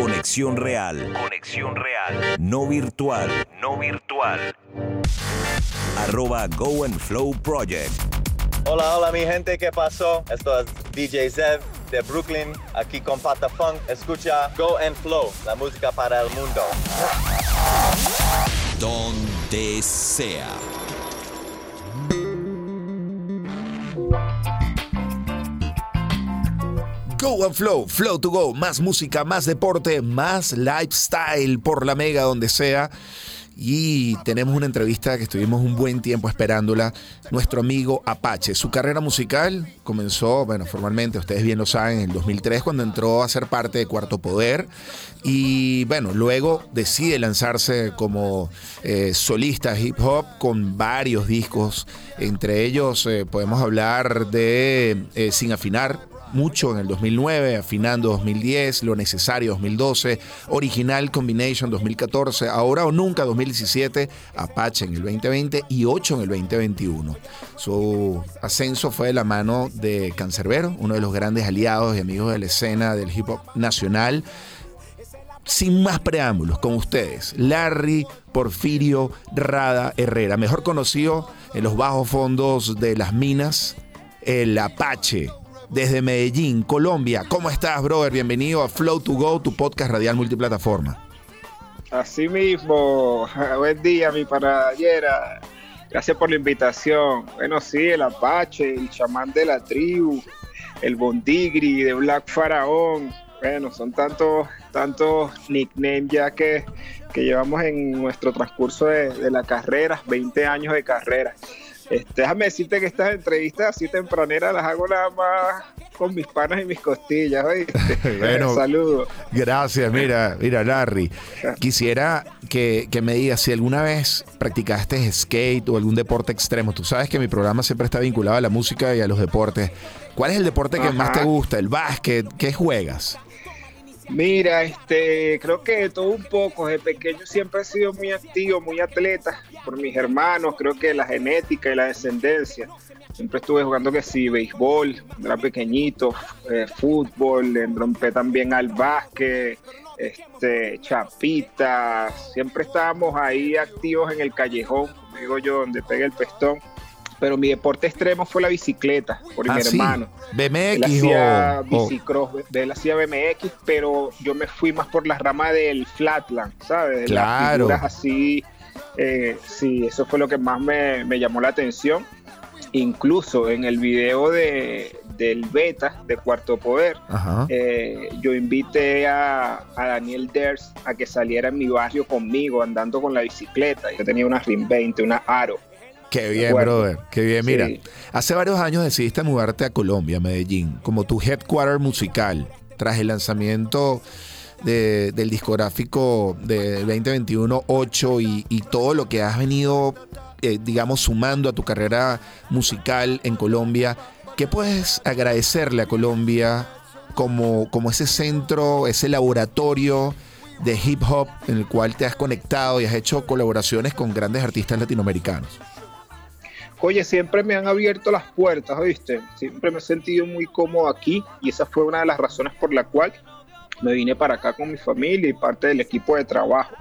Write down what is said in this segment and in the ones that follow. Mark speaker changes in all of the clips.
Speaker 1: Conexión real. Conexión real. No virtual. No virtual. Arroba Go and Flow Project.
Speaker 2: Hola, hola mi gente, ¿qué pasó? Esto es DJ Zev de Brooklyn, aquí con Pata Funk. Escucha Go and Flow, la música para el mundo.
Speaker 1: Donde sea.
Speaker 3: Go and Flow, Flow to Go, más música, más deporte, más lifestyle por la mega donde sea. Y tenemos una entrevista que estuvimos un buen tiempo esperándola, nuestro amigo Apache. Su carrera musical comenzó, bueno, formalmente, ustedes bien lo saben, en el 2003 cuando entró a ser parte de Cuarto Poder. Y bueno, luego decide lanzarse como eh, solista hip hop con varios discos. Entre ellos eh, podemos hablar de eh, Sin Afinar, mucho en el 2009, afinando 2010, lo necesario 2012, original combination 2014, ahora o nunca 2017, Apache en el 2020 y 8 en el 2021. Su ascenso fue de la mano de Cancerbero, uno de los grandes aliados y amigos de la escena del hip hop nacional. Sin más preámbulos, con ustedes, Larry Porfirio Rada Herrera, mejor conocido en los bajos fondos de las minas, el Apache, desde Medellín, Colombia. ¿Cómo estás, brother? Bienvenido a Flow to Go, tu podcast radial multiplataforma.
Speaker 4: Así mismo, buen día, mi paradillera. Gracias por la invitación. Bueno, sí, el Apache, el chamán de la tribu, el Bondigri de Black Faraón. Bueno, son tantos, tantos nicknames ya que, que llevamos en nuestro transcurso de la carrera, 20 años de carrera. Este, déjame decirte que estas entrevistas así tempraneras las hago nada más con mis panas y mis costillas,
Speaker 3: bueno, saludos. Gracias, mira, mira, Larry. Quisiera que, me digas si alguna vez practicaste skate o algún deporte extremo. Tú sabes que mi programa siempre está vinculado a la música y a los deportes. ¿Cuál es el deporte que más te gusta? ¿El básquet? ¿Qué juegas?
Speaker 4: Mira, este, creo que todo un poco. Desde pequeño siempre he sido muy activo, muy atleta por mis hermanos. Creo que la genética y la descendencia. Siempre estuve jugando que sí, béisbol, era pequeñito, eh, fútbol, enrompé también al básquet, este, chapita. Siempre estábamos ahí activos en el callejón, digo yo, donde pega el pestón pero mi deporte extremo fue la bicicleta por mi ah, hermano.
Speaker 3: BMX
Speaker 4: él hacía bicicross, él hacía BMX, pero yo me fui más por la rama del flatland, ¿sabes? De
Speaker 3: claro.
Speaker 4: Las así, eh, sí, eso fue lo que más me, llamó la atención. Incluso en el video de, del beta de Cuarto Poder, eh, yo invité a, a, Daniel Ders a que saliera en mi barrio conmigo andando con la bicicleta. Yo tenía una RIM 20, una Aro.
Speaker 3: Qué bien, brother. Qué bien. Mira, hace varios años decidiste mudarte a Colombia, Medellín, como tu headquarter musical, tras el lanzamiento del discográfico de 2021 8 y, todo lo que has venido, eh, digamos, sumando a tu carrera musical en Colombia. ¿Qué puedes agradecerle a Colombia como, como ese centro, ese laboratorio? de hip hop en el cual te has conectado y has hecho colaboraciones con grandes artistas latinoamericanos
Speaker 4: oye, siempre me han abierto las puertas, ¿oíste? Siempre me he sentido muy cómodo aquí y esa fue una de las razones por la cual me vine para acá con mi familia y parte del equipo de trabajo.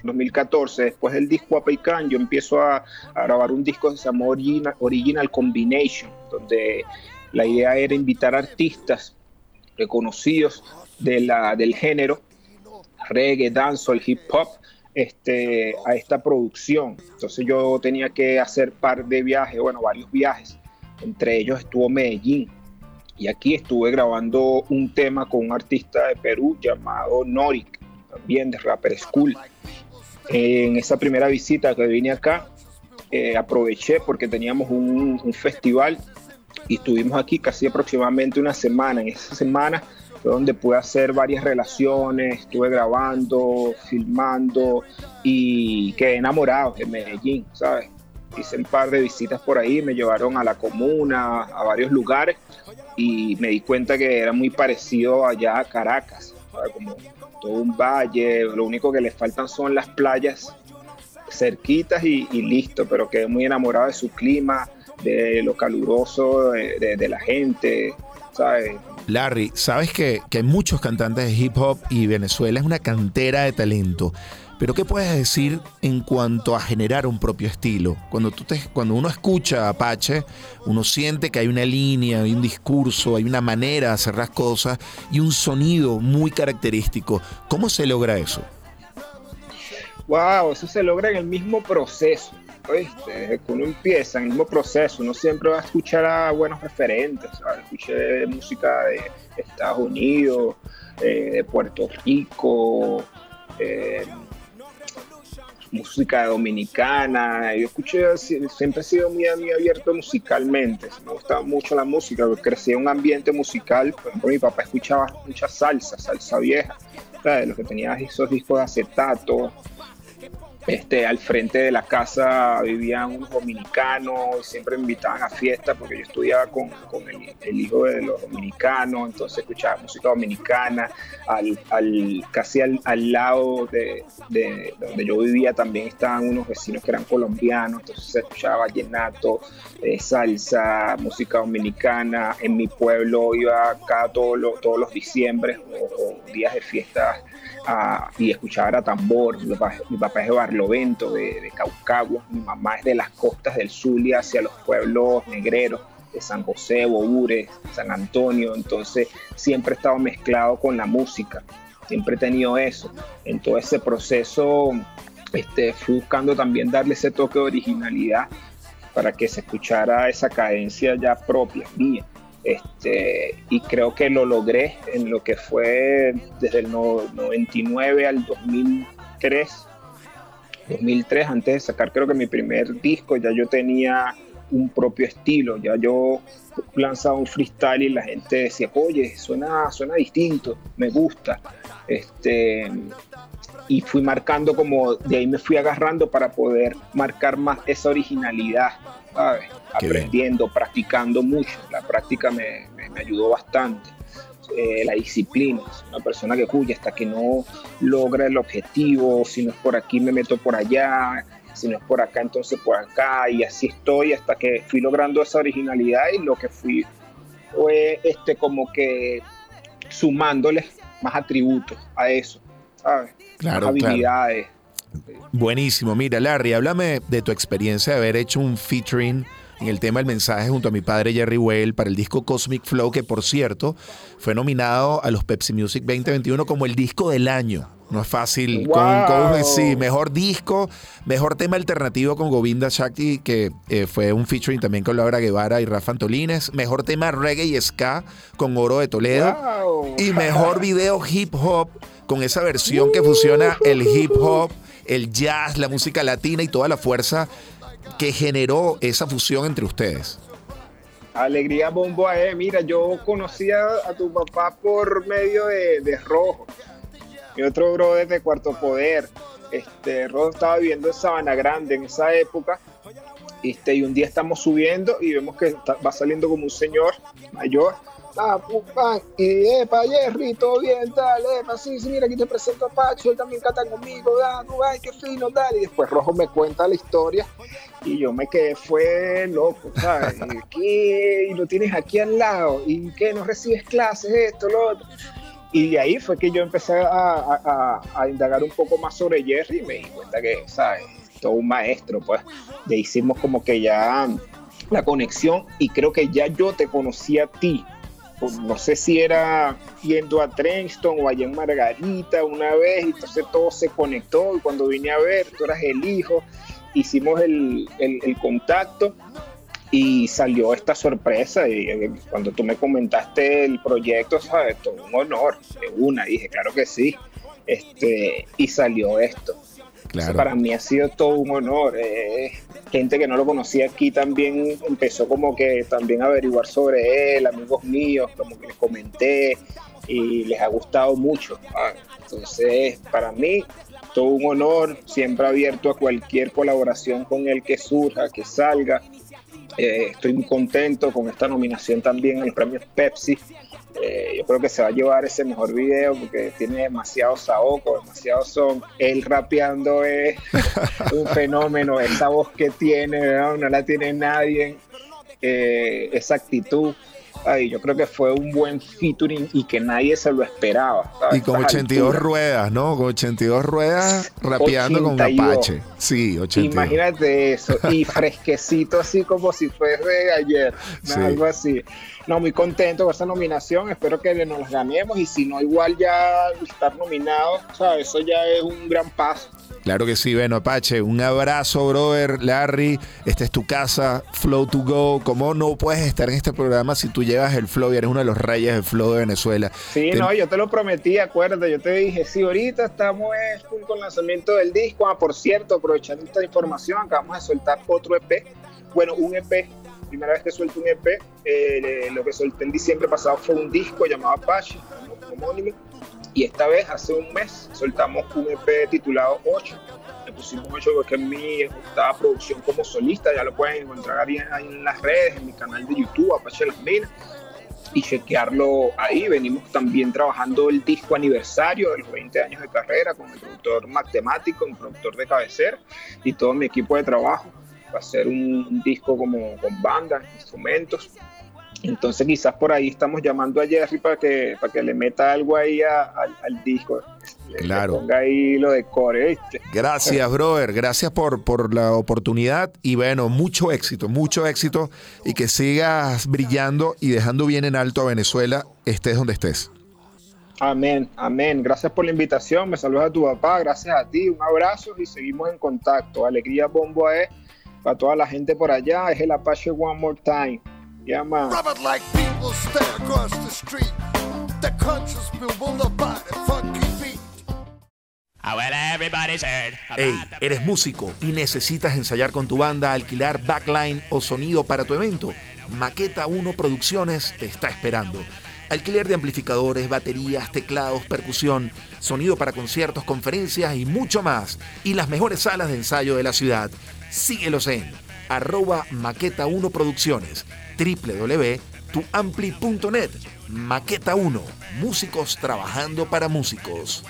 Speaker 4: En 2014, después del disco Apaikan, yo empiezo a, grabar un disco que se llama Original, Original Combination, donde la idea era invitar artistas reconocidos de la, del género, reggae, dancehall, hip hop, este, a esta producción. Entonces yo tenía que hacer par de viajes, bueno, varios viajes. Entre ellos estuvo Medellín. Y aquí estuve grabando un tema con un artista de Perú llamado Norik, también de Rapper School. En esa primera visita que vine acá, eh, aproveché porque teníamos un, un festival y estuvimos aquí casi aproximadamente una semana. En esa semana donde pude hacer varias relaciones, estuve grabando, filmando y quedé enamorado de Medellín, ¿sabes? Hice un par de visitas por ahí, me llevaron a la comuna, a varios lugares y me di cuenta que era muy parecido allá a Caracas, como todo un valle, lo único que le faltan son las playas cerquitas y, listo, pero quedé muy enamorado de su clima, de lo caluroso de, de la gente, ¿sabes?
Speaker 3: Larry, sabes que, que hay muchos cantantes de hip hop y Venezuela es una cantera de talento. Pero ¿qué puedes decir en cuanto a generar un propio estilo? Cuando, tú te, cuando uno escucha Apache, uno siente que hay una línea, hay un discurso, hay una manera de hacer las cosas y un sonido muy característico. ¿Cómo se logra eso?
Speaker 4: Wow, eso se logra en el mismo proceso. Que uno empieza el mismo proceso, uno siempre va a escuchar a buenos referentes. Escuché música de Estados Unidos, eh, de Puerto Rico, eh, música dominicana. Yo escuché, siempre he sido muy, abierto musicalmente. Me gustaba mucho la música, crecí en un ambiente musical. Por ejemplo, mi papá escuchaba mucha salsa, salsa vieja, de los que tenía esos discos de acetato. Este, al frente de la casa vivían unos dominicanos, siempre me invitaban a fiestas porque yo estudiaba con, el, hijo de los dominicanos, entonces escuchaba música dominicana, al, casi al, lado de, donde yo vivía también estaban unos vecinos que eran colombianos, entonces se escuchaba vallenato, eh, salsa, música dominicana, en mi pueblo iba cada todos los, todos los diciembres o, días de fiestas y escuchaba tambor, mi papá, es de Barlovento, de, de Caucagua, mi mamá es de las costas del Zulia hacia los pueblos negreros de San José, Boures, San Antonio, entonces siempre he estado mezclado con la música, siempre he tenido eso. En todo ese proceso este, fui buscando también darle ese toque de originalidad para que se escuchara esa cadencia ya propia, mía. Este, y creo que lo logré en lo que fue desde el 99 al 2003. 2003, antes de sacar creo que mi primer disco, ya yo tenía un propio estilo, ya yo lanzaba un freestyle y la gente decía, oye, suena, suena distinto, me gusta. Este, y fui marcando como, de ahí me fui agarrando para poder marcar más esa originalidad, ¿sabes? aprendiendo, practicando mucho. La práctica me, ayudó bastante. Eh, la disciplina, una persona que cuya hasta que no logra el objetivo, si no es por aquí me meto por allá, si no es por acá entonces por acá y así estoy hasta que fui logrando esa originalidad y lo que fui fue este como que sumándole más atributos a eso, ¿sabes?
Speaker 3: Claro, habilidades. Buenísimo. Mira, Larry, háblame de tu experiencia de haber hecho un featuring en el tema del mensaje junto a mi padre Jerry Well para el disco Cosmic Flow, que por cierto fue nominado a los Pepsi Music 2021 como el disco del año. No es fácil. Con, sí, mejor disco, mejor tema alternativo con Govinda Shakti, que eh, fue un featuring también con Laura Guevara y Rafa Antolines. Mejor tema reggae y ska con Oro de Toledo. Y mejor video hip hop con esa versión que fusiona el hip hop, el jazz, la música latina y toda la fuerza que generó esa fusión entre ustedes?
Speaker 4: Alegría Bombo eh. Mira, yo conocía a tu papá por medio de, Rojo. Mi otro brother de Cuarto Poder. Este, Rojo estaba viviendo en Sabana Grande en esa época. Este, y un día estamos subiendo y vemos que va saliendo como un señor mayor ah, y epa, Jerry, todo bien, tal, epa, sí, sí, mira, aquí te presento a Pacho, él también canta conmigo, ah, ay, qué fino, tal, y después Rojo me cuenta la historia y yo me quedé, fue loco, ¿sabes? ¿Qué? Y lo tienes aquí al lado, y qué, no recibes clases, esto, lo otro. Y de ahí fue que yo empecé a, a, indagar un poco más sobre Jerry y me di cuenta que, ¿sabes? Todo un maestro, pues. Le hicimos como que ya la conexión y creo que ya yo te conocí a ti no sé si era yendo a Trenton o allá en Margarita una vez, y entonces todo se conectó y cuando vine a ver, tú eras el hijo, hicimos el, contacto y salió esta sorpresa y eh, cuando tú me comentaste el proyecto, sabes, todo un honor, de una, dije, claro que sí, este, y salió esto. Para mí ha sido todo un honor. Eh, gente que no lo conocía aquí también empezó como que también a averiguar sobre él, amigos míos, como que les comenté y les ha gustado mucho. Ah, entonces, para mí, todo un honor, siempre abierto a cualquier colaboración con él que surja, que salga. Eh, estoy muy contento con esta nominación también el premio Pepsi. Eh, yo creo que se va a llevar ese mejor video porque tiene demasiado saoco, demasiado son. Él rapeando es un fenómeno, esa voz que tiene, no, la tiene nadie, eh, esa actitud. Ay, yo creo que fue un buen featuring y que nadie se lo esperaba.
Speaker 3: Y con 82 ruedas, ¿no? Con 82 ruedas rapeando con Apache. Sí, 82.
Speaker 4: Imagínate eso. Y fresquecito así como si fuese ayer. Algo así. No, muy contento con esa nominación. Espero que nos ganemos y si no, igual ya estar nominado, ¿sabes? Eso ya es un gran paso.
Speaker 3: Claro que sí, bueno, Apache, un abrazo, brother, Larry, esta es tu casa, Flow to Go, ¿cómo no puedes estar en este programa si tú llevas el Flow y eres uno de los reyes del Flow de Venezuela?
Speaker 4: Sí, no, yo te lo prometí, acuérdate, yo te dije, sí, ahorita estamos con el lanzamiento del disco, ah, por cierto, aprovechando esta información, acabamos de soltar otro EP, bueno, un EP, primera vez que suelto un EP, eh, lo que solté en diciembre pasado fue un disco llamado Apache, homónimo, y esta vez, hace un mes, soltamos un EP titulado 8. Pusimos 8 porque es mi octava producción como solista. Ya lo pueden encontrar ahí, en las redes, en mi canal de YouTube, Apache Las Minas y chequearlo ahí. Venimos también trabajando el disco aniversario de los 20 años de carrera con el productor matemático, un productor de cabecera y todo mi equipo de trabajo. Va a ser un, disco como con bandas, instrumentos, entonces quizás por ahí estamos llamando a Jerry para que, para que le meta algo ahí al disco.
Speaker 3: claro.
Speaker 4: ponga ahí lo de core,
Speaker 3: Gracias, brother. Gracias por, por la oportunidad y bueno, mucho éxito, mucho éxito y que sigas brillando y dejando bien en alto a Venezuela, estés donde estés.
Speaker 4: Amén, amén. Gracias por la invitación. Me saludas a tu papá, gracias a ti. Un abrazo y seguimos en contacto. Alegría Bombo es para toda la gente por allá. Es el Apache One More Time. Yeah, man. Rub like people stare across the street. The conscious people about a funky beat.
Speaker 3: Ah, hey, eres músico y necesitas ensayar con tu banda, alquilar backline o sonido para tu evento. Maqueta 1 Producciones te está esperando. Alquiler de amplificadores, baterías, teclados, percusión, sonido para conciertos, conferencias y mucho más. Y las mejores salas de ensayo de la ciudad. Síguelos en arroba maqueta 1 Producciones www.tuampli.net. Maqueta 1. Músicos trabajando para músicos.